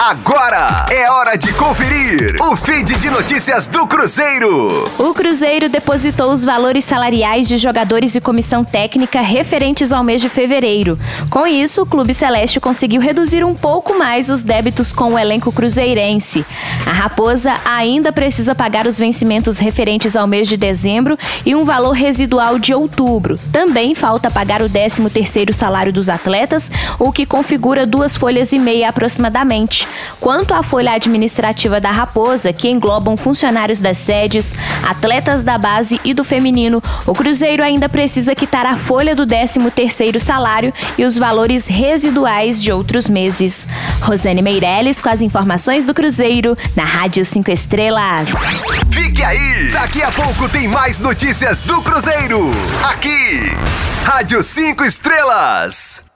Agora é hora de conferir o feed de notícias do Cruzeiro. O Cruzeiro depositou os valores salariais de jogadores de comissão técnica referentes ao mês de fevereiro. Com isso, o Clube Celeste conseguiu reduzir um pouco mais os débitos com o elenco cruzeirense. A Raposa ainda precisa pagar os vencimentos referentes ao mês de dezembro e um valor residual de outubro. Também falta pagar o 13º salário dos atletas, o que configura duas folhas e meia aproximadamente. Quanto à folha administrativa da Raposa, que englobam funcionários das sedes, atletas da base e do feminino, o Cruzeiro ainda precisa quitar a folha do 13º salário e os valores residuais de outros meses. Rosane Meirelles com as informações do Cruzeiro na Rádio 5 Estrelas. Fique aí! Daqui a pouco tem mais notícias do Cruzeiro. Aqui, Rádio 5 Estrelas.